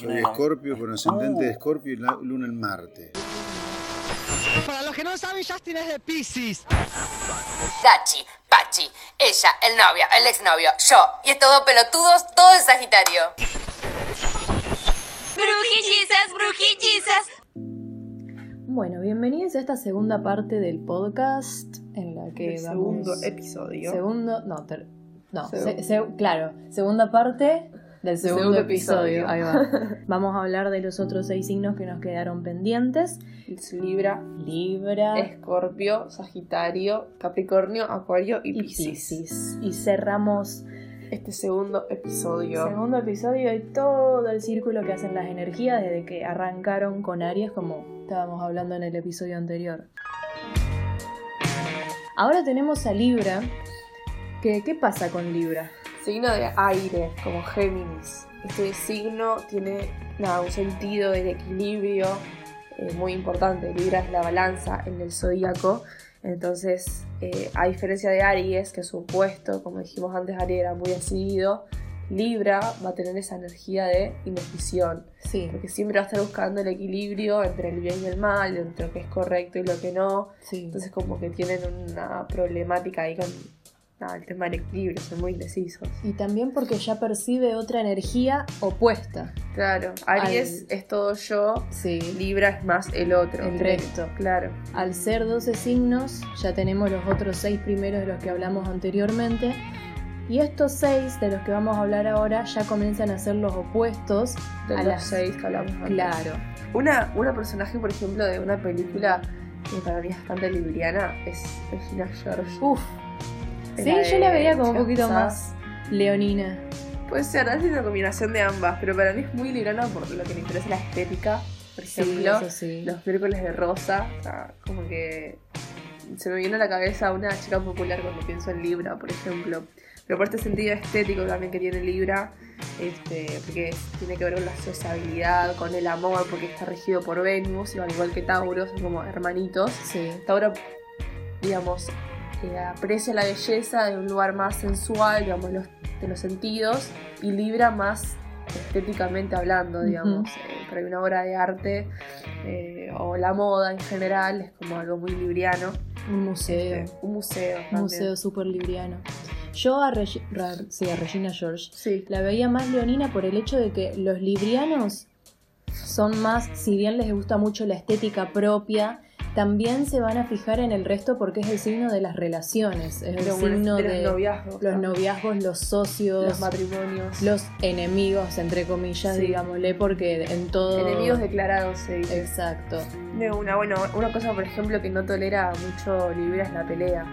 Soy Escorpio con ascendente de Escorpio y la luna en Marte. Para los que no saben, Justin es de Pisces. Dachi, Pachi, ella, el novio, el exnovio, yo y estos dos pelotudos, todo es Sagitario. Brujillizas, brujillizas. Bueno, bienvenidos a esta segunda parte del podcast en la que El vamos... segundo episodio. Segundo, no, ter- no, Segundo. se- se- claro, segunda parte del segundo, Segundo episodio. episodio. Ahí va. Vamos a hablar de los otros seis signos que nos quedaron pendientes. Es Libra, Libra Escorpio, Sagitario, Capricornio, Acuario y y Piscis. Piscis. Y cerramos Este segundo episodio. segundo episodio y todo el círculo que hacen las energías desde que arrancaron con Aries, como estábamos hablando en el episodio anterior. Ahora tenemos a Libra. que ¿Qué pasa con Libra? Signo de aire, como Géminis. Este signo tiene nada, un sentido del equilibrio eh, muy importante. Libra es la balanza en el zodíaco. Entonces, eh, a diferencia de Aries, que es su opuesto, como dijimos antes, Aries era muy decidido. Libra va a tener esa energía de indecisión. Sí, Porque siempre va a estar buscando el equilibrio entre el bien y el mal, entre lo que es correcto y lo que no. sí. Entonces como que tienen una problemática ahí con nada, el tema del equilibrio, son muy indecisos. Y también porque ya percibe otra energía opuesta. Claro, Aries Al- es todo yo, Sí. Libra es más el otro. El resto. Claro. Al ser 12 signos, ya tenemos los otros 6 primeros de los que hablamos anteriormente. Y estos 6 de los que vamos a hablar ahora ya comienzan a ser los opuestos De a los las seis que hablamos antes. Claro. Una, una personaje, por ejemplo, de una película que para mí es bastante libriana es Regina George. Uf. Sí, la yo la veía como un poquito más leonina. Puede ser, es una combinación de ambas, pero para mí es muy libriana por lo que me interesa la estética. Por Sí, ejemplo, eso sí. los miércoles de rosa, o sea, como que se me viene a la cabeza una chica popular cuando pienso en Libra, por ejemplo. Pero por este sentido estético también que tiene Libra, este, porque tiene que ver con la sociabilidad, con el amor, porque está regido por Venus, al igual que Tauro, son como hermanitos. Sí. Tauro, digamos, eh, aprecia la belleza de un lugar más sensual, digamos, los- de los sentidos, y Libra más estéticamente hablando, digamos. Eh, por ahí una obra de arte eh, o la moda en general es como algo muy libriano. Un museo. Este, un museo. Un museo súper libriano. Yo a, Regi- Ra- sí, a Regina George Sí, la veía más leonina por el hecho de que los librianos son más, si bien les gusta mucho la estética propia, también se van a fijar en el resto porque es el signo de las relaciones, es el Pero signo de de, los noviazgos. los ¿no? noviazgos, los socios, Los matrimonios. los enemigos, entre comillas, Sí. digámosle, porque en todo... enemigos declarados, se dice. Exacto. De una, bueno, una cosa, por ejemplo, que no tolera mucho Libra es la pelea,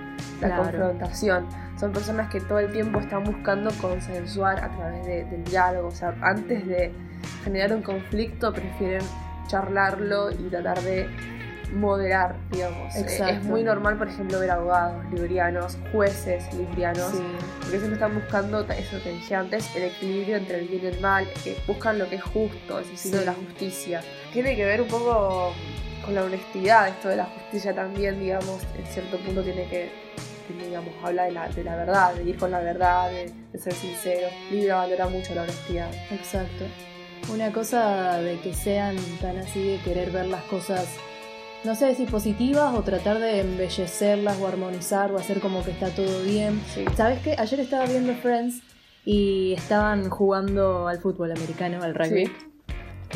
la Claro. confrontación. Son personas que todo el tiempo están buscando consensuar a través de- del diálogo. O sea, antes de generar un conflicto, prefieren charlarlo y tratar de moderar, digamos. Eh, Exacto. Es muy normal, por ejemplo, ver abogados librianos, jueces librianos, Sí. porque siempre están buscando, eso que dije antes, el equilibrio entre el bien y el mal, que buscan lo que es justo, es signo Sí. de la justicia. Tiene que ver un poco con la honestidad, esto de la justicia también, digamos, en cierto punto tiene que, digamos, habla de la, de la verdad, de ir con la verdad, de, de ser sincero. Libra valora mucho la honestidad. Exacto. Una cosa de que sean tan así de querer ver las cosas, no sé si positivas o tratar de embellecerlas o armonizar o hacer como que está todo bien. Sí. ¿Sabes qué? Ayer estaba viendo Friends y estaban jugando al fútbol americano, al rugby. Sí.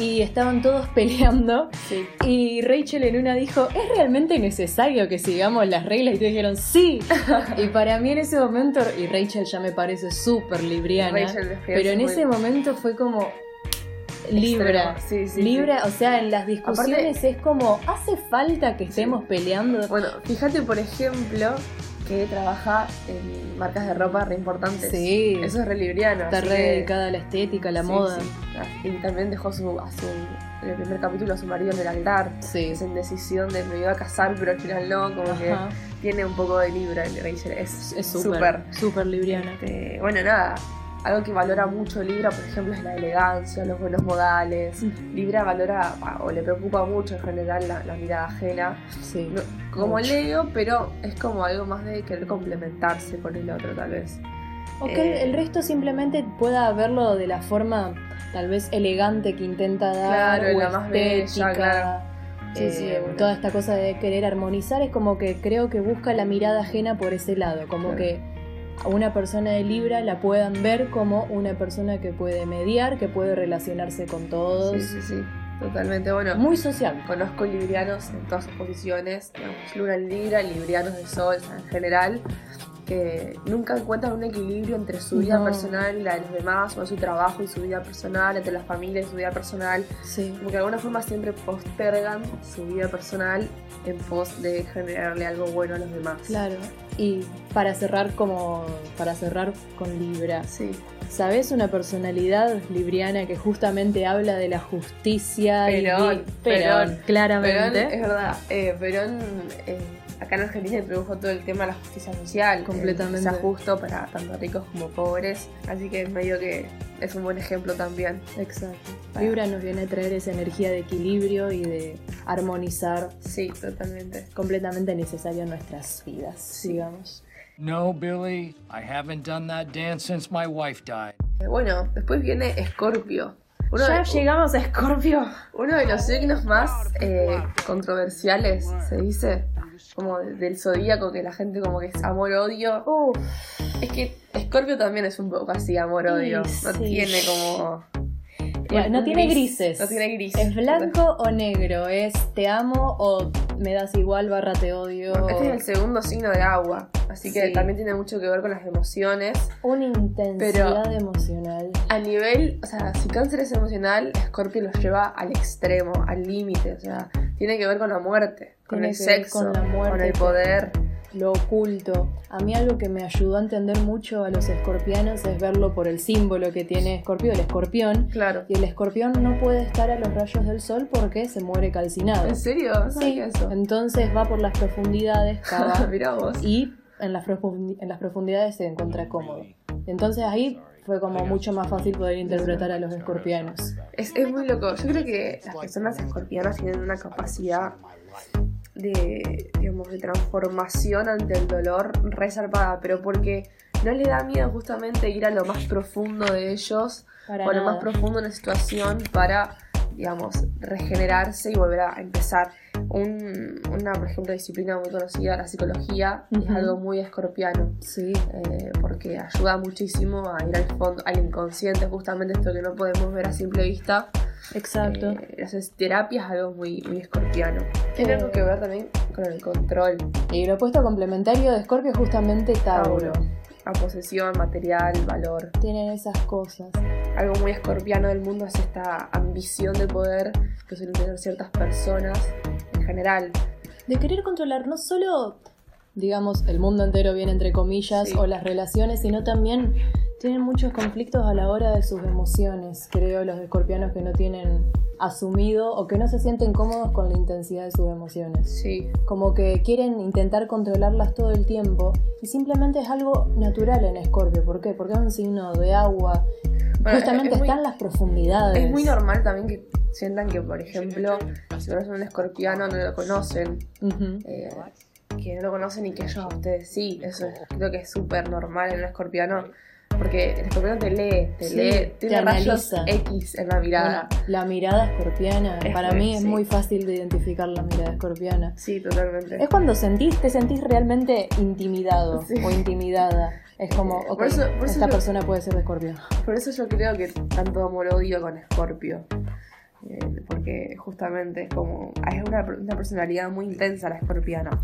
Y estaban todos peleando Sí. y Rachel en una dijo, ¿es realmente necesario que sigamos las reglas? Y todos dijeron, sí. y para mí en ese momento, y Rachel ya me parece súper libriana, pero en es ese momento fue como Libra. Sí, sí, Libra, o sea, en las discusiones es como, ¿hace falta que estemos peleando? Bueno, fíjate, por ejemplo, que trabaja en marcas de ropa re importantes. Sí. Eso es re libriano. Está re que- dedicada a la estética, a la Sí, moda. sí. Y también dejó su, a su, en el primer capítulo a su marido en el altar. Sí. Esa indecisión de me iba a casar, pero al final no, como que tiene un poco de libra en Rachel. Es Es súper. súper, súper libriana. Este, bueno, nada. Algo que valora mucho Libra, por ejemplo, es la elegancia, los buenos modales. Libra valora ah, o le preocupa mucho en general la, la mirada ajena. Sí. No- como Mucho. Leo, pero es como algo más de querer complementarse con el otro, tal vez. O que el, resto simplemente pueda verlo de la forma tal vez elegante que intenta dar, Claro, o la más bella, estética. claro. Sí, sí, eh, bueno. toda esta cosa de querer armonizar es como que creo que busca la mirada ajena por ese lado, como Claro. que a una persona de Libra la puedan ver como una persona que puede mediar, que puede relacionarse con todos. Sí, sí, sí, totalmente. Bueno, Muy social. conozco librianos en todas sus posiciones, digamos, luna en libra, librianos de sol en general, que nunca encuentran un equilibrio entre su vida No. personal y la de los demás, o su trabajo y su vida personal, entre la familia y su vida personal. Sí. Como que de alguna forma siempre postergan su vida personal en pos de generarle algo bueno a los demás. Claro. Y para cerrar como para cerrar con Libra, Sí. ¿sabes una personalidad libriana que justamente habla de la justicia y Perón, Perón. Perón, claramente. Perón, es verdad, eh, Perón eh, acá en Argentina introdujo todo el tema de la justicia social. Completamente. Sea justo para tanto ricos como pobres. Así que medio que es un buen ejemplo también. Exacto. Para- Libra nos viene a traer esa energía de equilibrio y de armonizar Sí, totalmente. completamente necesario en nuestras vidas, digamos. No, Billy, I haven't done that dance since my wife died. Eh, bueno, después viene Escorpio. Uno, ya de, llegamos a Escorpio. uno de los signos más eh, controversiales, se dice, como de- del zodíaco, que la gente como que es amor-odio. Es que Escorpio también es un poco así, amor-odio. Sí, No sí. tiene como... no tiene gris, grises. No tiene grises. ¿Es blanco o negro? ¿Es te amo o me das igual barra te odio? Este es el segundo signo de agua, así que Sí. también tiene mucho que ver con las emociones. Una intensidad emocional. A nivel, o sea, si cáncer es emocional, Escorpio los lleva al extremo, al límite, o sea, tiene que ver con la muerte, con el sexo, con la muerte, con el poder. Lo oculto. A mí algo que me ayudó a entender mucho a los escorpianos es verlo por el símbolo que tiene Escorpio, el escorpión. Claro. Y el escorpión no puede estar a los rayos del sol porque se muere calcinado. ¿En serio? No Sí, eso. entonces va por las profundidades, cava, Mirá vos. y en las, profundi- en las profundidades se encuentra cómodo. Entonces ahí fue como mucho más fácil poder interpretar a los escorpianos. Es, es muy loco. Yo creo que las personas escorpianas tienen una capacidad de, digamos, de transformación ante el dolor resarpada, pero porque no le da miedo justamente ir a lo más profundo de ellos Para o a lo nada. más profundo de una situación para, digamos, regenerarse y volver a empezar. Un- una, por ejemplo, disciplina muy conocida, la psicología, es Ujú. algo muy escorpiano. Sí, eh, porque ayuda muchísimo a ir al fondo, al inconsciente, justamente esto que no podemos ver a simple vista. exacto. Eh, las terapias es algo muy, muy escorpiano. Tiene Eh. algo que ver también con el control, Y el opuesto complementario de Escorpio es justamente Tauro. Tauro. la posesión, material, valor. Tienen esas cosas. Algo muy escorpiano del mundo es esta ambición de poder que suelen tener ciertas personas general. De querer controlar no solo, digamos, el mundo entero bien entre comillas, Sí. o las relaciones, sino también tienen muchos conflictos a la hora de sus emociones. Creo los escorpianos que no tienen asumido o que no se sienten cómodos con la intensidad de sus emociones. Sí, Como que quieren intentar controlarlas todo el tiempo y simplemente es algo natural en Escorpio. ¿Por qué? Porque es un signo de agua. Bueno, Justamente es muy- está en las profundidades. es muy normal también que sientan que, por ejemplo, si conocen un escorpiano no lo conocen, Ujú. eh, que no lo conocen y que ellos a ustedes sí. Eso es- creo que es súper normal en un escorpiano. Porque el escorpiano te lee, te Sí, lee, te tiene rayos analiza. X en la mirada. Bueno, la mirada escorpiana, Es para mí es sí. muy fácil de identificar la mirada escorpiana. Sí, totalmente. Es cuando sentís, te sentís realmente intimidado Sí. o intimidada. Es como, Eh, ok, por eso- por eso esta yo- persona puede ser de escorpio. Por eso yo creo que tanto amor-odio con Scorpio. Eh, porque justamente es como. Es una, una personalidad muy intensa la escorpiana.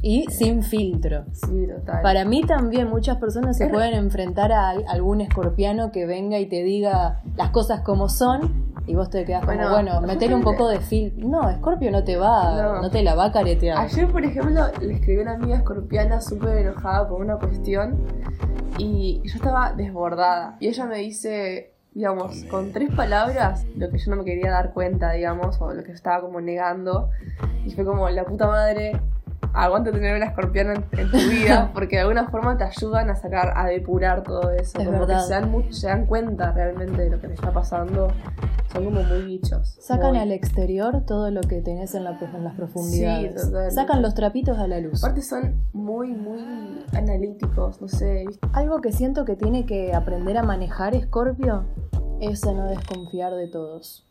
Y sin filtro. Sí, total. Para mí también muchas personas se pueden enfrentar a al- algún escorpiano que venga y te diga las cosas como son y vos te quedás como, Bueno, bueno, metele un poco de filtro. No, Escorpio no te va, No. no, te la va a caretear. Ayer, por ejemplo, le escribí a una amiga escorpiana súper enojada por una cuestión y yo estaba desbordada. Y ella me dice, digamos, con tres palabras, lo que yo no me quería dar cuenta, digamos, o lo que yo estaba como negando. Y fue como, la puta madre, aguanta tener una escorpiana en, en tu vida, porque de alguna forma te ayudan a sacar, a depurar todo eso. Es como verdad. que se dan, mu- se dan cuenta realmente de lo que te está pasando. Son como muy bichos. Sacan muy- al exterior todo lo que tenés en, la- en las profundidades. Sí, totalmente. Sacan los trapitos a la luz. Aparte son muy, muy analíticos, no sé. Algo que siento que tiene que aprender a manejar Scorpio es a no desconfiar de todos.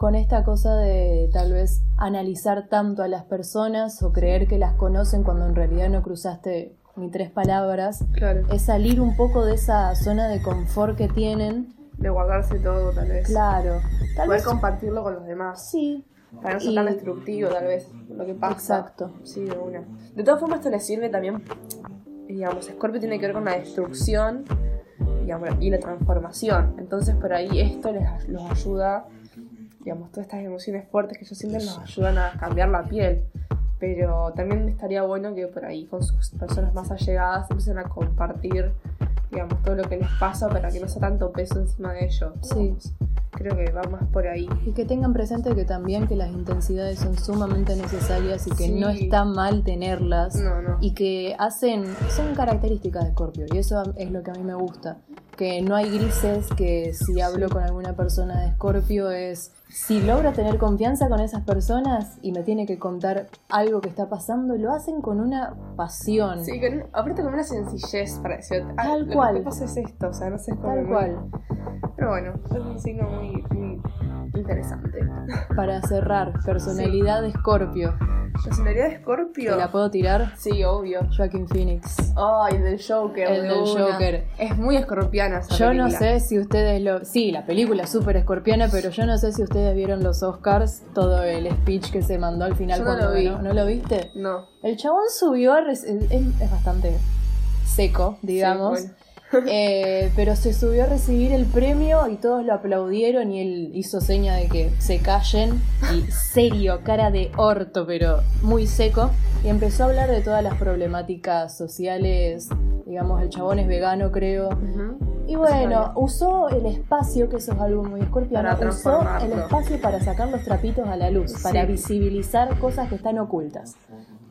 Con esta cosa de tal vez analizar tanto a las personas o creer que las conocen cuando en realidad no cruzaste ni tres palabras, Claro. es salir un poco de esa zona de confort que tienen. De guardarse todo, tal vez. Claro, tal Poder vez compartirlo con los demás. sí, Para no ser tan destructivo, tal vez, lo que pasa. Exacto. Sí, de una. De todas formas, esto le sirve también, digamos, Scorpio tiene que ver con la destrucción digamos, y la transformación. Entonces, por ahí esto les los ayuda, digamos, todas estas emociones fuertes que ellos sienten los ayudan a cambiar la piel. Pero también estaría bueno que por ahí con sus personas más allegadas empiecen a compartir, digamos, todo lo que les pasa para que no sea tanto peso encima de ellos. Sí. Creo que va más por ahí. Y que tengan presente que también que las intensidades son sumamente necesarias y que Sí. no está mal tenerlas No, no. y que hacen, son características de Scorpio y eso es lo que a mí me gusta. Que no hay grises, que si hablo con alguna persona de Scorpio es, si logro tener confianza con esas personas y me tiene que contar algo que está pasando, lo hacen con una pasión. Sí, con, aparte con una sencillez para decir, ah, Tal lo cual. que pasa es esto, o sea, no sé, Tal cual. Pero bueno, es un signo muy, muy interesante. Para cerrar, personalidad de Scorpio. Personalidad de Scorpio. ¿Te la puedo tirar? Sí, obvio. Joaquin Phoenix. Ay, el del Joker. El de del una. Joker. Es muy escorpiana esa Yo no sé si ustedes lo... Sí, la película es súper escorpiana, pero yo no sé si ustedes vieron los Oscars, todo el speech que se mandó al final Yo no cuando lo vi. ¿No lo viste? No. El chabón subió a... rec- Es, es bastante seco, digamos. Sí, bueno. Eh, pero se subió a recibir el premio y todos lo aplaudieron y él hizo seña de que se callen y serio, cara de orto, pero muy seco. Y empezó a hablar de todas las problemáticas sociales. Digamos, el chabón es vegano, creo. Y bueno, usó el espacio, que eso es algo muy escorpiano, usó el espacio para sacar los trapitos a la luz, Sí. para visibilizar cosas que están ocultas.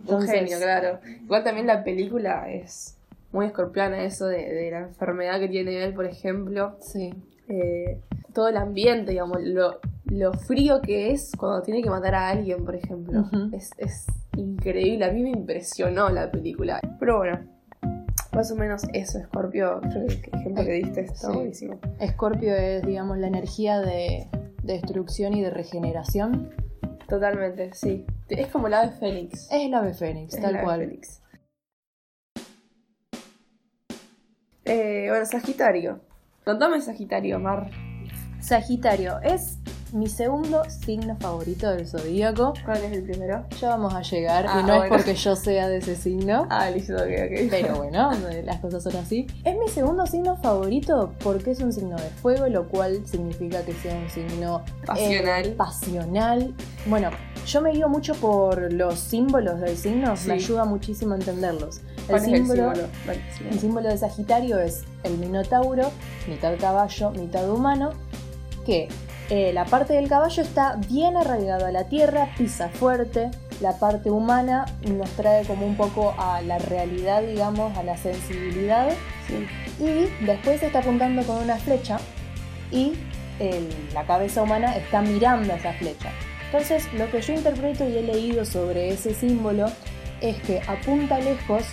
Un genio, claro. Igual también la película es muy escorpiana, eso de, de la enfermedad que tiene él, por ejemplo. Sí, eh, todo el ambiente, digamos, lo, lo frío que es cuando tiene que matar a alguien, por ejemplo. Es, es increíble, a mí me impresionó la película. Pero bueno, más o menos eso, Scorpio, creo que el ejemplo que diste está Sí. buenísimo. Escorpio es, digamos, la energía de, de destrucción y de regeneración. Totalmente, sí. Es como el ave Fénix. Es el ave fénix, Es tal el ave cual. Fénix. Eh, bueno, Sagitario. Contame Sagitario, Mar. Sagitario es mi segundo signo favorito del zodíaco. ¿Cuál es el primero? Ya vamos a llegar, Ah, y no es porque yo sea de ese signo. Ah, listo, ok, ok. Pero bueno, las cosas son así. Es mi segundo signo favorito porque es un signo de fuego, lo cual significa que sea un signo eh, Pasional. pasional. Bueno, yo me guío mucho por los símbolos del signo, Sí. me ayuda muchísimo a entenderlos. ¿Cuál es el símbolo? El símbolo de Sagitario es el Minotauro, mitad caballo, mitad humano, que eh, la parte del caballo está bien arraigada a la tierra, pisa fuerte, la parte humana nos trae como un poco a la realidad, digamos, a la sensibilidad, Sí. y después está apuntando con una flecha y el- la cabeza humana está mirando a esa flecha. Entonces, lo que yo interpreto y he leído sobre ese símbolo es que apunta lejos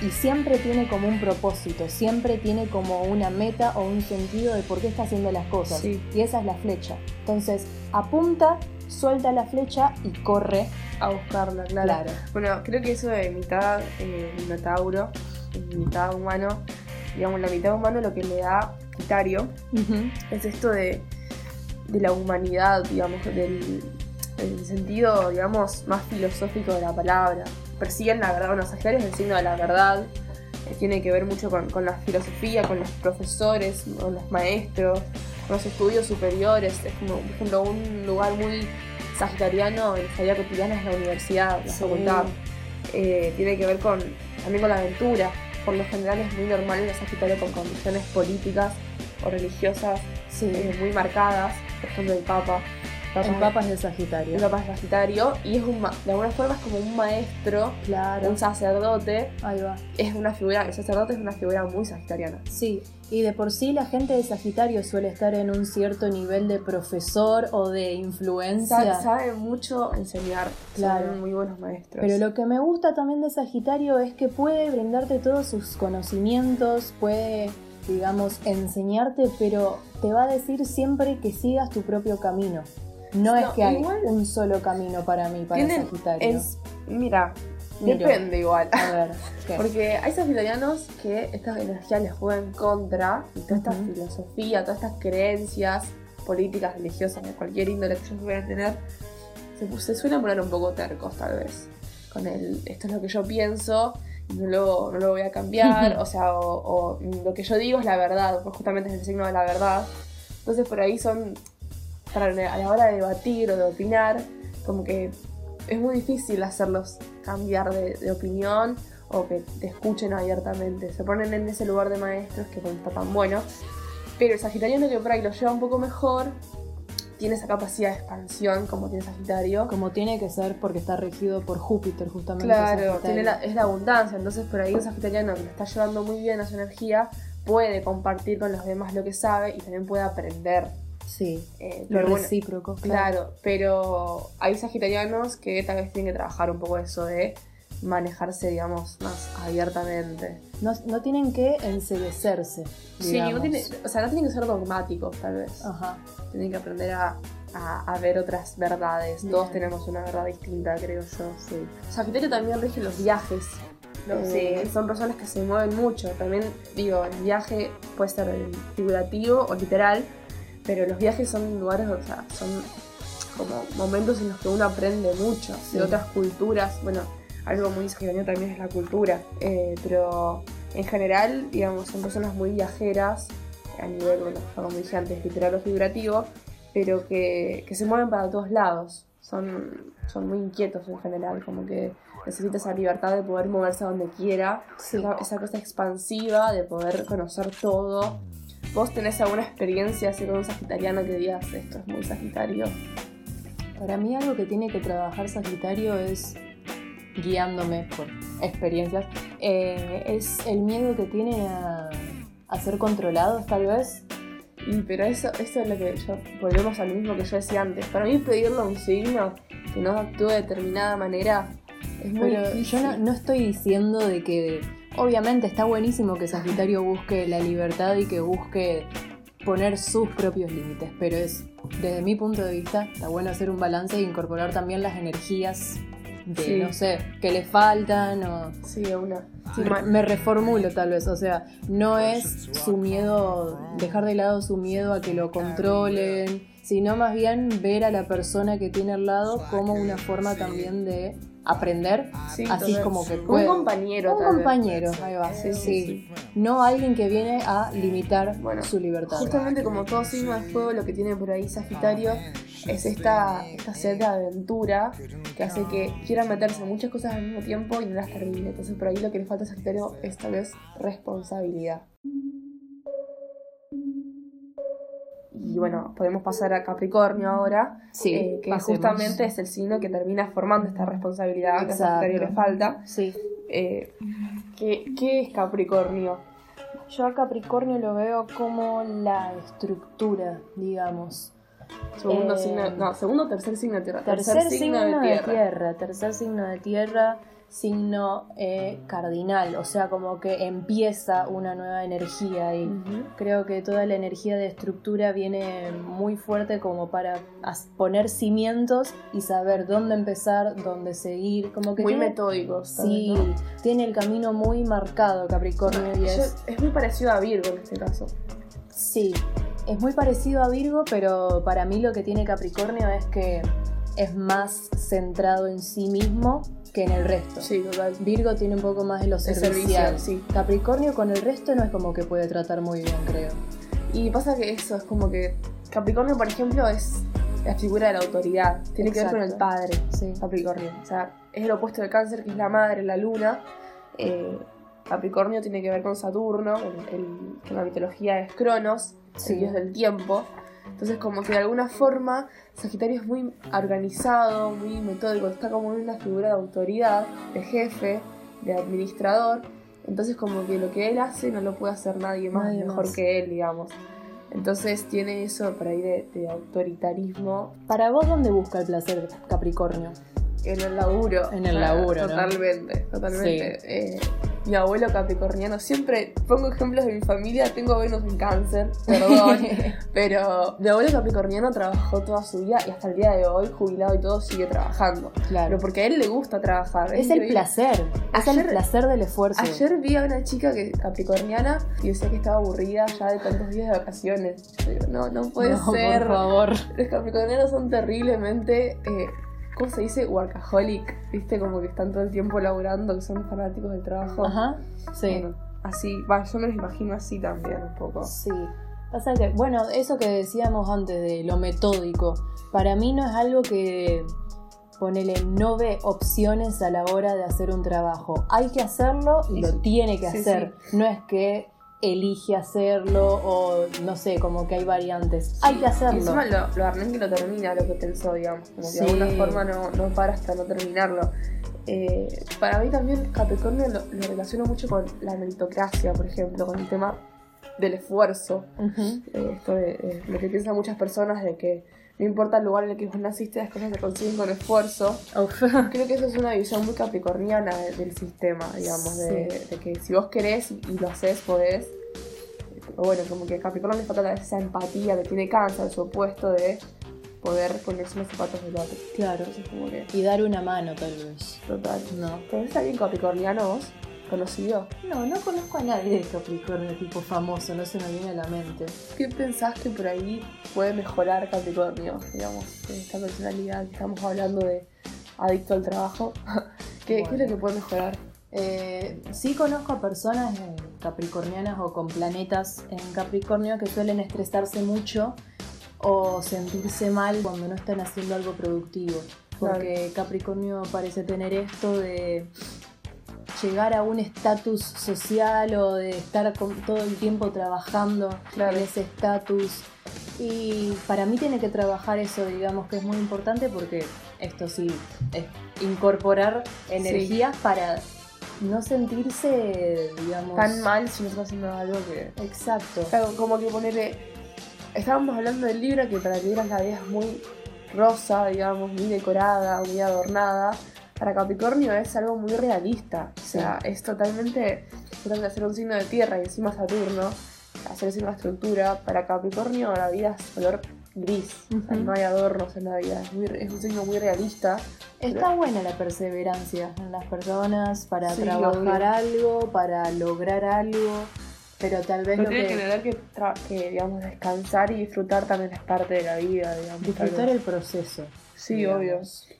y siempre tiene como un propósito, siempre tiene como una meta o un sentido de por qué está haciendo las cosas. Sí. Y esa es la flecha. Entonces, apunta, suelta la flecha y corre. A buscarla, claro. Claro. Bueno, creo que eso de mitad eh, minotauro mitad humano, digamos, la mitad humano lo que le da Sagitario es esto de, de la humanidad, digamos, del, del sentido, digamos, más filosófico de la palabra. Persiguen la verdad, bueno, Sagitario es el signo de la verdad, que tiene que ver mucho con, con la filosofía, con los profesores, con los maestros, con los estudios superiores. Es como, por ejemplo, un lugar muy sagitariano en la vida cotidiana es la universidad, la Sí. facultad. Eh, tiene que ver con, también con la aventura. Por lo general es muy normal en los Sagitario con condiciones políticas o religiosas Sí. eh, muy marcadas, por ejemplo el Papa. El Papa es de Sagitario. El Papa es Sagitario y es un, de alguna forma es como un maestro, Claro. un sacerdote. Ahí va. Es una figura, el sacerdote es una figura muy sagitariana. Sí, y de por sí la gente de Sagitario suele estar en un cierto nivel de profesor o de influencia. Sabe mucho enseñar, Claro. son muy buenos maestros. Pero lo que me gusta también de Sagitario es que puede brindarte todos sus conocimientos, puede, digamos, enseñarte, pero te va a decir siempre que sigas tu propio camino. No, es que hay igual- un solo camino para mí, para Tienen- Sagitario. es- mira, Miro. depende igual. A ver, ¿qué? Porque hay sagitarianos que esta energía les juega en contra y toda esta filosofía, todas estas creencias políticas, religiosas, de cualquier índole que ellos puedan tener, se, se suelen poner un poco tercos tal vez. Con el, esto es lo que yo pienso, no lo, no lo voy a cambiar, o sea, o, o lo que yo digo es la verdad, porque justamente es el signo de la verdad. Entonces por ahí son, para a la hora de debatir o de opinar, como que es muy difícil hacerlos cambiar de, de opinión o que te escuchen abiertamente. Se ponen en ese lugar de maestros que no está tan bueno. Pero el sagitariano que por ahí lo lleva un poco mejor, tiene esa capacidad de expansión como tiene Sagitario. Como tiene que ser porque está regido por Júpiter, justamente. Claro, tiene la- es la abundancia, entonces por ahí un sagitariano que le está llevando muy bien a su energía puede compartir con los demás lo que sabe y también puede aprender. Sí, Eh, lo bueno, recíproco, claro. Claro, pero hay sagitarianos que tal vez tienen que trabajar un poco eso de manejarse, digamos, más abiertamente. No, no tienen que enseguecerse. Sí, no tiene, o sea, no tienen que ser dogmáticos, tal vez. Ajá. Tienen que aprender a, a- a ver otras verdades. Bien. Todos tenemos una verdad distinta, creo yo. Sí. Sagitario también rige los viajes. Eh, Son personas que se mueven mucho. También, digo, el viaje puede ser figurativo o literal, pero los viajes son lugares, o sea, son como momentos en los que uno aprende mucho Sí. de otras culturas. Bueno, algo muy sagitario también es la cultura. Eh, pero en general, digamos, son personas muy viajeras a nivel, bueno, como dije antes, literal o figurativo, pero que, que se mueven para todos lados. Son, son muy inquietos en general, como que necesita esa libertad de poder moverse a donde quiera, Sí. esa, esa cosa expansiva de poder conocer todo. ¿Vos tenés alguna experiencia así con un sagitariano que digas esto es muy sagitario? Para mí algo que tiene que trabajar Sagitario es, guiándome por experiencias, eh, es el miedo que tiene a, a ser controlados tal vez. Y, pero eso, eso es lo que yo, volvemos al mismo que yo decía antes. Para mí pedirle a un signo que no actúe de determinada manera es muy Pero difícil. yo no, no estoy diciendo de que, obviamente está buenísimo que Sagitario busque la libertad y que busque poner sus propios límites, pero es, desde mi punto de vista, está bueno hacer un balance e incorporar también las energías de, Sí. no sé, que le faltan o... Sí, una. Sí. Me reformulo tal vez, o sea, no es su miedo, dejar de lado su miedo a que lo controlen, sino más bien ver a la persona que tiene al lado como una forma también de aprender, Sí, así total. como que Un puede. compañero, Un tal vez. compañero, ahí va, Sí, sí. No alguien que viene a limitar Bueno, su libertad. Justamente como todo signo de fuego, lo que tiene por ahí Sagitario es esta, esta sed de aventura que hace que quiera meterse en muchas cosas al mismo tiempo y no las termine. Entonces por ahí lo que le falta a Sagitario es tal vez responsabilidad. Y bueno, podemos pasar a Capricornio ahora, Sí, eh, que pasemos. justamente es el signo que termina formando esta responsabilidad que a Sagitario Exacto. le falta. Sí. Eh, ¿qué, ¿Qué es Capricornio? Yo a Capricornio lo veo como la estructura, digamos. Segundo Eh, signo, no, segundo o tercer signo de tierra. Tercer, signo, de, tierra. tercer signo de tierra, signo eh, cardinal, o sea, como que empieza una nueva energía y creo que toda la energía de estructura viene muy fuerte como para poner cimientos y saber dónde empezar, dónde seguir, como que Muy tiene, metódicos. tal sí, tiene el camino muy marcado Capricornio y Yo- es es muy parecido a Virgo en este caso. Sí, es muy parecido a Virgo, pero para mí lo que tiene Capricornio es que es más centrado en sí mismo que en el resto. Sí, total. Virgo tiene un poco más de lo servicial. sí. Capricornio con el resto no es como que puede tratar muy bien, creo. Y pasa que eso es como que Capricornio, por ejemplo, es la figura de la autoridad. Tiene que ver con el padre. Sí. Capricornio. O sea, es el opuesto del cáncer, que es la madre, la luna. Eh, Capricornio tiene que ver con Saturno, el, el- que en la mitología es Cronos, Sí. el dios del tiempo. Entonces como que de alguna forma Sagitario es muy organizado, muy metódico, está como en una figura de autoridad, de jefe, de administrador. Entonces como que lo que él hace no lo puede hacer nadie más Nadie mejor más. que él, digamos. Entonces tiene eso por ahí de, de autoritarismo Para vos, ¿dónde busca el placer Capricornio? en el laburo. En el laburo, ¿no? Totalmente, totalmente. Eh, mi abuelo capricorniano, siempre pongo ejemplos de mi familia, tengo Venus en cáncer, perdón, pero mi abuelo capricorniano trabajó toda su vida y hasta el día de hoy, jubilado y todo, sigue trabajando. Claro. Pero porque a él le gusta trabajar. Es el placer. Es el placer del esfuerzo. Ayer vi a una chica que capricorniana y decía que estaba aburrida ya de tantos días de vacaciones. Yo digo, no, no puede No, ser. Por favor. Los capricornianos son terriblemente, eh, ¿cómo se dice? Workaholic, ¿viste? Como que están todo el tiempo laburando, que son fanáticos del trabajo. Ajá. Sí. Bueno, así, va, yo me los imagino así también un poco. Sí. Pasa que, bueno, eso que decíamos antes de lo metódico, para mí no es algo que ponele, no ve opciones a la hora de hacer un trabajo. Hay que hacerlo y Sí, lo tiene que Sí, hacer. No es que elige hacerlo o no sé, como que hay variantes. Hay que Y hacerlo. encima lo, lo Arlen que lo termina lo que pensó, digamos, como que Sí. de alguna forma no, no para hasta no terminarlo. Eh, para mí también Capricornio lo, lo relaciono mucho con la meritocracia, por ejemplo, con el tema del esfuerzo. Eh, esto de, eh, lo que piensan muchas personas de que no importa el lugar en el que vos naciste, las cosas se consiguen con esfuerzo. Uf. Creo que eso es una visión muy capricorniana de- del sistema, digamos, de, de que si vos querés y, y lo haces, podés. O bueno, como que Capricornio le falta esa empatía que tiene cáncer, su opuesto de poder ponerse los zapatos del otro. Claro. Entonces, como que, Y dar una mano, tal vez. total. No. ¿Tenés a alguien capricorniano vos? ¿Conocido? No, no conozco a nadie de Capricornio tipo famoso, no se me viene a la mente. ¿Qué pensás que por ahí puede mejorar Capricornio? Digamos, esta personalidad que estamos hablando de adicto al trabajo. ¿Qué, ¿qué es lo que puede mejorar? Eh, sí conozco a personas eh, capricornianas o con planetas en Capricornio que suelen estresarse mucho o sentirse mal cuando no están haciendo algo productivo. Porque Capricornio parece tener esto de llegar a un estatus social o de estar con- todo el tiempo trabajando Claro. en ese estatus. Y para mí tiene que trabajar eso, digamos que es muy importante porque esto sí, es incorporar energías para no sentirse, digamos... Tan mal si no estás haciendo algo que... Exacto. Claro, como que ponerle... Estábamos hablando del Libra, que para Libra la vida es muy rosa, digamos, muy decorada, muy adornada. Para Capricornio es algo muy realista. O sea, es totalmente... Tratando de hacer un signo de tierra y encima Saturno, hacer esa estructura. Para Capricornio la vida es color gris. O sea, Ujú. no hay adornos en la vida. Es, muy- es un signo muy realista. Está buena la perseverancia en las personas para Sí, trabajar algo, para lograr algo, pero tal vez Pero lo tiene que... tener que, que, digamos, descansar y disfrutar también es parte de la vida, digamos. disfrutar el proceso. Sí, digamos. obvio.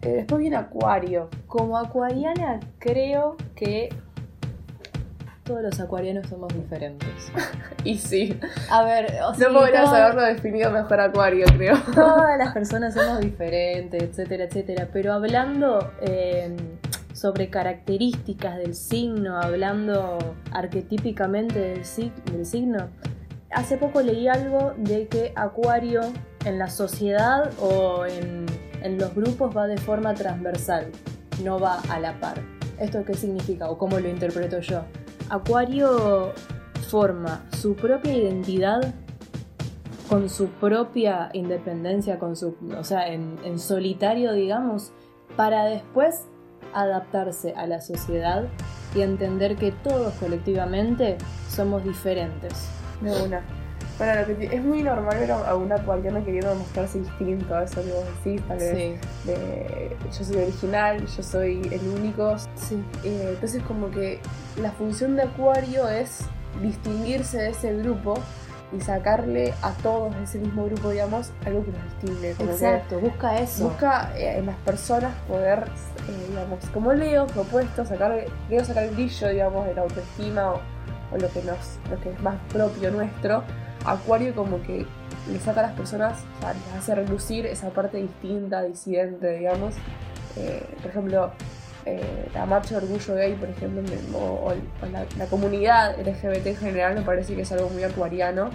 Después viene Acuario. Como acuariana creo que todos los acuarianos somos diferentes. Y sí, A ver, o sea, no podrías todas- haberlo definido mejor Acuario, creo. todas las personas somos diferentes, etcétera, etcétera. Pero hablando eh, sobre características del signo, hablando arquetípicamente del, sig- del signo, hace poco leí algo de que Acuario en la sociedad o en, en los grupos va de forma transversal, no va a la par. ¿Esto qué significa o cómo lo interpreto yo? Acuario forma su propia identidad con su propia independencia, con su, o sea, en, en solitario, digamos, para después adaptarse a la sociedad y entender que todos colectivamente somos diferentes. De una. Bueno, lo que es muy normal ver a un acuariano queriendo mostrarse distinto a eso que vos decís, tal vez. de, yo soy original, yo soy el único. sí. Eh, entonces como que la función de Acuario es distinguirse de ese grupo y sacarle a todos de ese mismo grupo, digamos, algo que nos distingue. como Exacto, busca eso. Busca eh, en las personas poder, eh, digamos, como Leo, propuesto, sacar, Leo sacar el brillo, digamos, de la autoestima o, o lo, que nos, lo que es más propio nuestro. Acuario como que le saca a las personas, o sea, les hace relucir esa parte distinta, disidente, digamos. Eh, por ejemplo, eh, la marcha de orgullo gay, por ejemplo, o, o la, la comunidad LGBT en general me parece que es algo muy acuariano.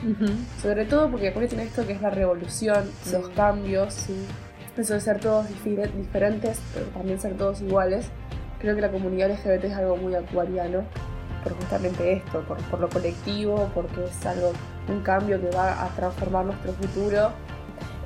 Sobre todo porque Acuario tiene esto que es la revolución, Sí. los cambios, Sí. eso de ser todos diferentes, pero también ser todos iguales. Creo que la comunidad LGBT es algo muy acuariano por justamente esto, por, por lo colectivo, porque es algo, un cambio que va a transformar nuestro futuro.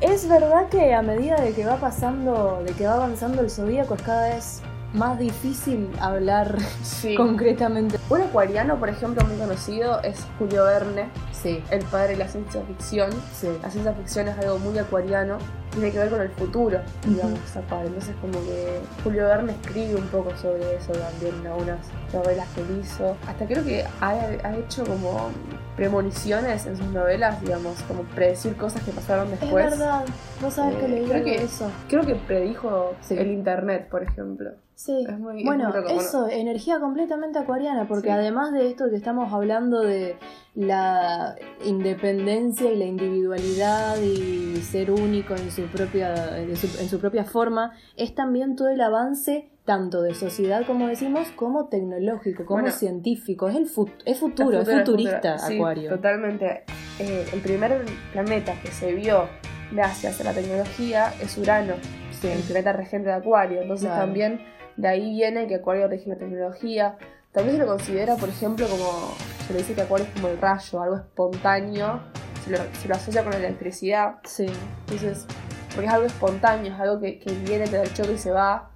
Es verdad que a medida de que va pasando, de que va avanzando el zodíaco es cada vez más difícil hablar Sí. concretamente. Un acuariano, por ejemplo, muy conocido es Julio Verne, Sí, el padre de la ciencia ficción. sí. La ciencia ficción es algo muy acuariano, tiene que ver con el futuro, digamos, Acuario. Entonces, como que Julio Verne escribe un poco sobre eso también en algunas novelas que él hizo. Hasta creo que ha, ha hecho como premoniciones en sus novelas, digamos, como predecir cosas que pasaron Es después. verdad, vos sabés Eh, que leí creo que- eso. Creo que predijo Sí. el internet, por ejemplo. Sí, Es muy- es bueno, muy loco, eso, energía completamente acuariana, porque Sí. además de esto que estamos hablando de la independencia y la individualidad y ser único en su propia, su- en su propia forma, es también todo el avance tanto de sociedad, como decimos, como tecnológico, como Bueno. científico. Es el fut- es futuro, es futurista. Sí, Acuario. Totalmente. Eh, el primer planeta que se vio gracias a la tecnología es Urano, Sí. el planeta regente de Acuario. Entonces Claro. también de ahí viene que Acuario rige la tecnología. También se lo considera, por ejemplo, como se le dice que Acuario es como el rayo, algo espontáneo. Se lo, se lo asocia con la electricidad. Sí. Entonces, porque es algo espontáneo, es algo que, que viene, te da el choque y se va.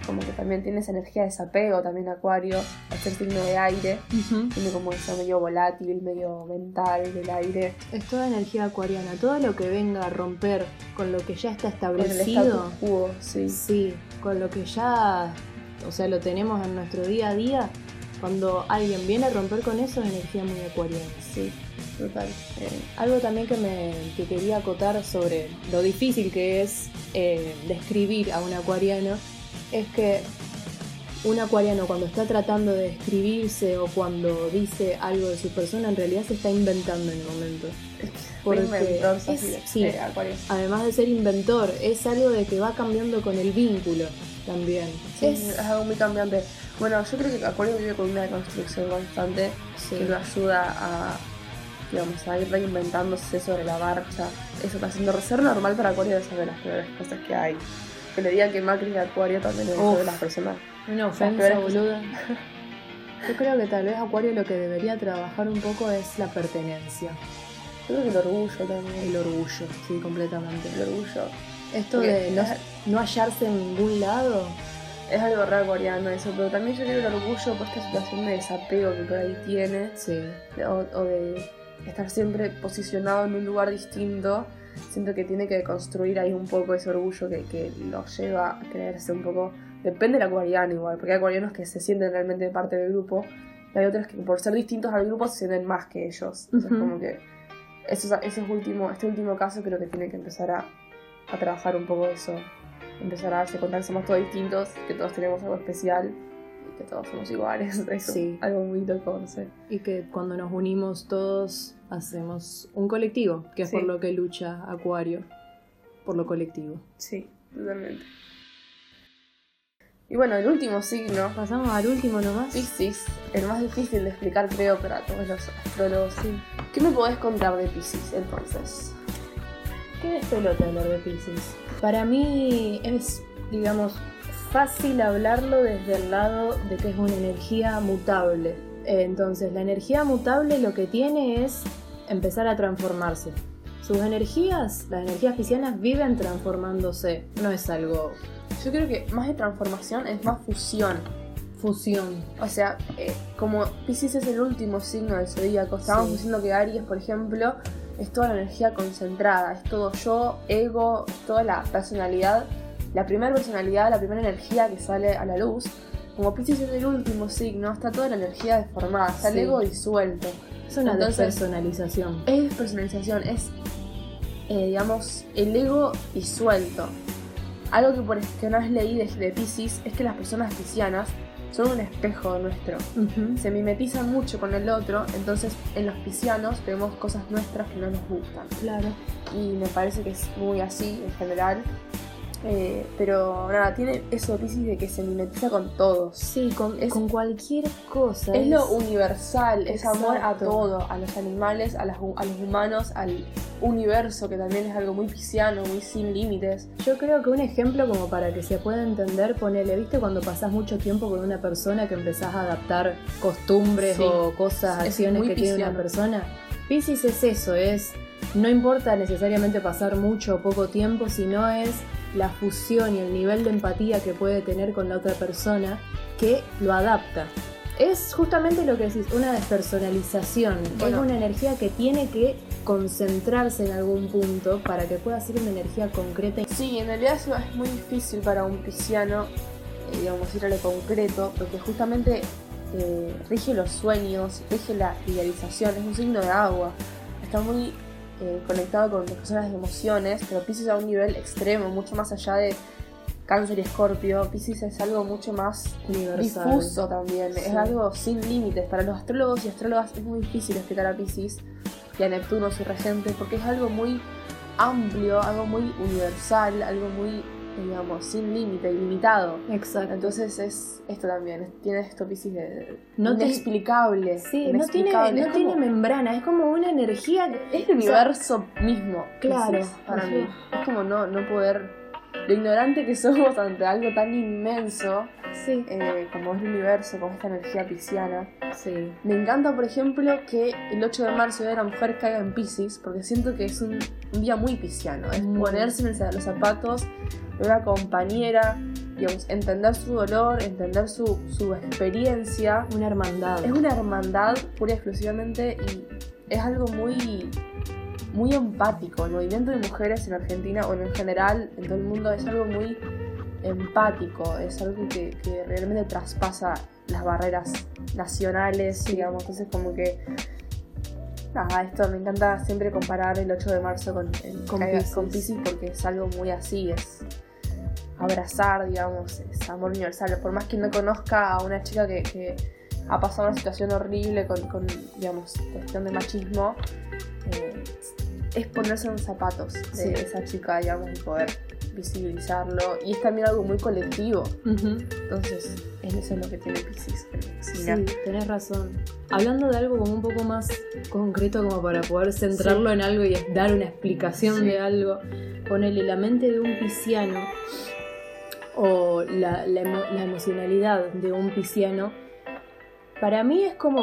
Es como que también tiene esa energía de desapego, también Acuario, al ser signo de aire. Tiene como eso medio volátil, medio mental del aire. Es toda energía acuariana. Todo lo que venga a romper con lo que ya está Con el establecido. quo, sí. Sí, con lo que ya, o sea, lo tenemos en nuestro día a día, cuando alguien viene a romper con eso es energía muy acuariana. Sí, total. Eh, algo también que me que quería acotar sobre lo difícil que es eh, describir a un acuariano es que un acuariano cuando está tratando de describirse o cuando dice algo de su persona en realidad se está inventando en el momento. Porque Inventor, es- sí. Eh. Además de ser inventor, es algo de que va cambiando con el vínculo también. Sí, Es- es algo muy cambiante. Bueno, yo creo que Acuario vive con una construcción constante Sí. que lo ayuda a, digamos, a ir reinventándose sobre la marcha. Eso está haciendo ser normal para Acuario de saber las peores cosas que hay. Que le digan que Macri es Acuario también es de las personas. Una ofensa, boluda. Yo creo que tal vez Acuario lo que debería trabajar un poco es la pertenencia, Yo creo que el orgullo también. el orgullo, sí, completamente. El orgullo. Esto Porque de no hallarse en ningún lado, Es algo re acuariano eso, pero también yo creo el orgullo por esta situación de desapego que por ahí tiene. sí, o, o de estar siempre posicionado en un lugar distinto, siento que tiene que construir ahí un poco ese orgullo que, que lo lleva a creerse un poco. Depende del acuariano igual, porque hay acuarianos que se sienten realmente parte del grupo, y hay otros que por ser distintos al grupo se sienten más que ellos. Entonces, Ujú. como que eso, ese es último, este último caso creo que tiene que empezar a, a trabajar un poco eso. Empezar a darse cuenta que somos todos distintos, que todos tenemos algo especial y que todos somos iguales. Eso, Sí. algo muy loco, no sé. y que cuando nos unimos todos hacemos un colectivo, que es Sí. por lo que lucha Acuario, por lo colectivo. Sí, totalmente. Y bueno, el último signo, Pasamos al último nomás. Piscis, el más difícil de explicar creo para todos los astrólogos. ¿Qué me podés contar de Piscis entonces? ¿Qué despelote hablar de Pisces? Para mí es, digamos, fácil hablarlo desde el lado de que es una energía mutable. Entonces, la energía mutable lo que tiene es empezar a transformarse. Sus energías, las energías piscianas, viven transformándose. No es algo Yo creo que más de transformación es más fusión. fusión. O sea, eh, como Piscis es el último signo del zodíaco, estábamos Sí. diciendo que Aries, por ejemplo, es toda la energía concentrada, es todo yo, ego, toda la personalidad, la primera personalidad, la primera energía que sale a la luz. Como Piscis es el último signo, está toda la energía deformada, está Sí. el ego disuelto. Es una Entonces- despersonalización. Es personalización, es, eh, digamos, el ego disuelto. Algo que, por, que vez leí de, de Pisces es que las personas piscianas son un espejo nuestro. Se mimetizan mucho con el otro, entonces en los piscianos vemos cosas nuestras que no nos gustan. Claro. Y me parece que es muy así en general. Eh, pero nada, tiene eso Pisces de que se mimetiza con todos. Sí, con, Es- con cualquier cosa. Es lo universal, es amor a todo, a los animales, a, las a los humanos, al universo, que también es algo muy pisciano, muy sin límites. Yo creo que un ejemplo como para que se pueda entender, ponele, ¿viste cuando pasás mucho tiempo con una persona que empezás a adaptar costumbres Sí. o cosas, Es acciones que tiene una persona? Piscis es eso, es no importa necesariamente pasar mucho o poco tiempo, sino es la fusión y el nivel de empatía que puede tener con la otra persona que lo adapta. Es justamente lo que decís, una despersonalización. Bueno. Es una energía que tiene que concentrarse en algún punto para que pueda ser una energía concreta. Sí, en realidad es muy difícil para un pisciano, eh, digamos, ir a lo concreto, porque justamente eh, rige los sueños, rige la idealización, es un signo de agua, está muy eh, conectado con las personas de emociones, pero Pisces a un nivel extremo, mucho más allá de Cáncer y Escorpio, Pisces es algo mucho más Universal. difuso también, Sí. es algo sin límites. Para los astrólogos y astrólogas es muy difícil explicar a Pisces y a Neptuno, su regente, porque es algo muy amplio, algo muy universal, algo muy, digamos, sin límite, ilimitado. Exacto. Entonces es esto también, tiene esto Pisces de No te- inexplicable. Sí, no tiene, inexplicable. no tiene membrana, es como una energía. es el universo mismo. Claro, para mí. Es como no, no poder. Lo ignorante que somos ante algo tan inmenso Sí, eh, como es el universo, como esta energía pisciana. sí. Me encanta, por ejemplo, que el 8 de marzo Día de la Mujer caiga en Pisces, porque siento que es un, un día muy pisciano. Es ponerse en el- los zapatos de una compañera, digamos, entender su dolor, entender su, su experiencia. Una hermandad. Es una hermandad pura y exclusivamente y es algo muy, muy empático. El movimiento de mujeres en Argentina o en general en todo el mundo es algo muy empático, es algo que, que realmente traspasa las barreras nacionales, digamos. Entonces como que... Nada, esto me encanta siempre comparar el 8 de marzo con, el, Con Piscis porque es algo muy así, es abrazar, digamos, es amor universal. Por más que no conozca a una chica que, que ha pasado una situación horrible con, con, digamos, cuestión de machismo, eh, es ponerse en zapatos de Sí. esa chica, digamos, y poder visibilizarlo. Y es también algo muy colectivo. Ujú. Entonces, es eso lo que tiene Pisces. Sí, tenés razón. Hablando de algo como un poco más concreto, como para poder centrarlo en algo y dar una explicación Sí. de algo, ponele la mente de un pisciano o la, la emo- la emocionalidad de un pisciano, para mí es como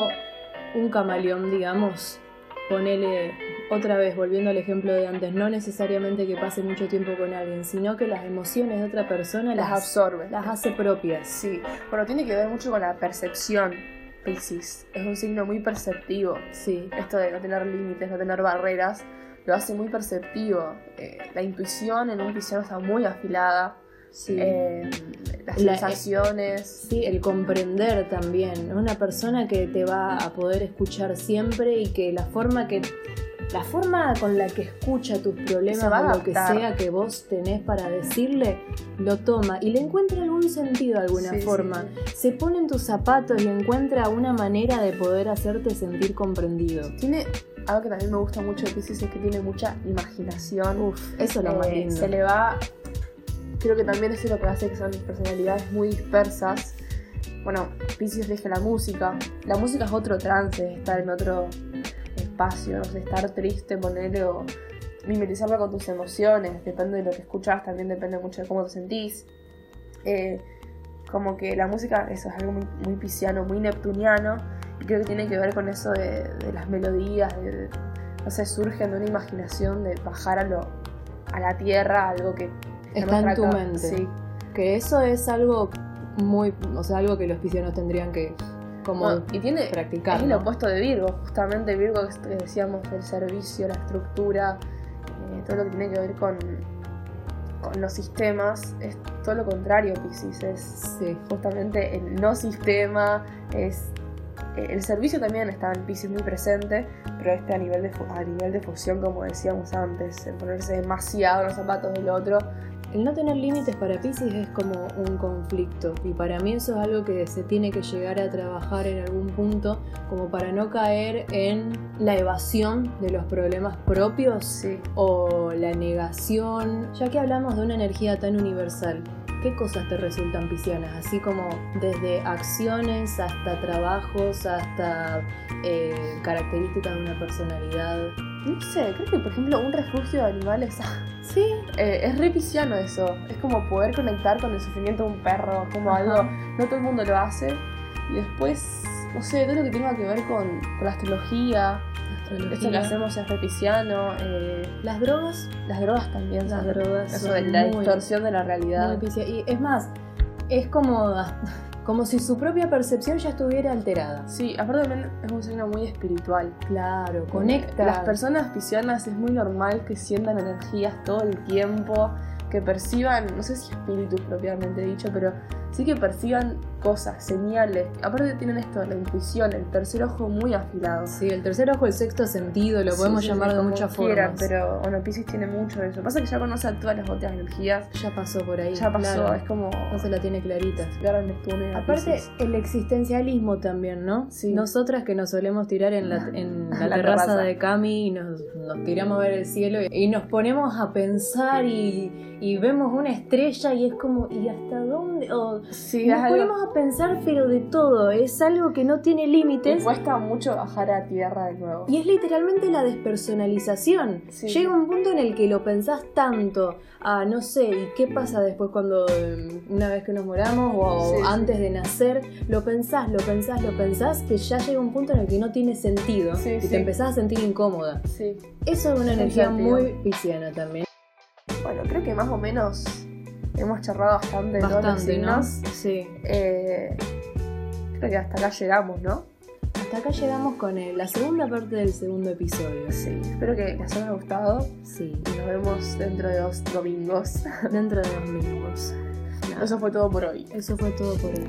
un camaleón, digamos. Ponele otra vez, volviendo al ejemplo de antes, no necesariamente que pase mucho tiempo con alguien, sino que las emociones de otra persona Las las, absorbe. las hace propias. Sí, bueno, tiene que ver mucho con la percepción. Pisces es un signo muy perceptivo. Sí. Esto de no tener límites, no tener barreras, lo hace muy perceptivo. Eh, la intuición en un pisciano está muy afilada. Sí. Eh, las La- sensaciones. Sí, el comprender también. Una persona que te va a poder escuchar siempre y que la forma que. La forma con la que escucha tus problemas va o lo que sea que vos tenés para decirle, lo toma y le encuentra algún sentido de alguna Sí, forma. sí. Se pone en tus zapatos y encuentra una manera de poder hacerte sentir comprendido. Tiene algo que también me gusta mucho de Pisces es que tiene mucha imaginación. Uf, eso es lo más Eh, lindo. Se le va. Creo que también eso es lo que hace que son personalidades muy dispersas. Bueno, Pisces rige la música. La música es otro trance, estar en otro espacio, no sé, estar triste, ponerle o con tus emociones. Depende de lo que escuchas, también depende mucho de cómo te sentís. Eh, como que la música, eso es algo muy, muy pisciano, muy neptuniano. Y creo que tiene que ver con eso de, de las melodías, de, de- no sé, surgen de una imaginación de bajar a lo a la tierra, algo que Está en tu mente. Sí. Que eso es algo muy. O sea, algo que los piscianos tendrían que. Como Bueno, y tiene practicar. es el opuesto de Virgo, justamente Virgo que decíamos el servicio, la estructura, eh, todo lo que tiene que ver con, con los sistemas, es todo lo contrario, Pisces, es Sí. justamente el no sistema, es eh, el servicio también está en Pisces muy presente, pero este a nivel de a nivel de fusión como decíamos antes, el ponerse demasiado en los zapatos del otro, El no tener límites para Pisces es como un conflicto y para mí eso es algo que se tiene que llegar a trabajar en algún punto como para no caer en la evasión de los problemas propios Sí. o la negación, ya que hablamos de una energía tan universal. ¿Qué cosas te resultan piscianas? Así como desde acciones hasta trabajos, hasta eh, características de una personalidad. No sé, creo que por ejemplo un refugio de animales Sí, eh, es re pisciano eso. Es como poder conectar con el sufrimiento de un perro, como Ajá. algo. No todo el mundo lo hace. Y después, no sé, todo lo que tenga que ver con, con la astrología. Esto que hacemos es re pisciano. eh, Las drogas, las drogas también. las son drogas Eso son de la muy- distorsión de la muy realidad. piscia- Y es más, es como, como si su propia percepción ya estuviera alterada. Sí, aparte también es un signo muy espiritual. Claro, conecta. Las personas piscianas es muy normal que sientan energías todo el tiempo, que perciban, no sé si espíritus propiamente dicho, pero sí que perciban cosas, señales. Aparte tienen esto, la intuición, el tercer ojo muy afilado. Sí, el tercer ojo, el sexto sentido, lo podemos sí, llamar sí, de como muchas quieran, formas. Pero bueno, Pisces tiene mucho de eso. Pasa que ya conoce a todas las otras energías, Ya pasó por ahí. ya pasó, claro. es como No se la tiene clarita. y a Aparte, el existencialismo también, ¿no? Sí. Nosotras que nos solemos tirar en la, en la, La terraza, terraza. de Cami y nos, nos tiramos a ver el cielo y, y nos ponemos a pensar y, y vemos una estrella y es como, ¿y hasta dónde? O, Sí, nos algo- ponemos a pensar, pero de todo. Es algo que no tiene límites. cuesta mucho bajar a tierra de nuevo. Y es literalmente la despersonalización. Sí. Llega un punto en el que lo pensás tanto. Ah, no sé, ¿y qué pasa después cuando eh, una vez que nos moramos o Sí, antes de nacer? Lo pensás, lo pensás, lo pensás, que ya llega un punto en el que no tiene sentido y te empezás a sentir incómoda. Eso es una energía muy pisciana también. Bueno, creo que más o menos hemos charlado bastante de todos los Bastante, ¿no? signos. Sí. Eh, creo que hasta acá llegamos, ¿no? Hasta acá llegamos con el- la segunda parte del segundo episodio. Sí. Espero que les haya gustado Sí. y nos vemos dentro de dos domingos. Dentro de dos. Nada, Eso fue todo por hoy. Eso fue todo por hoy.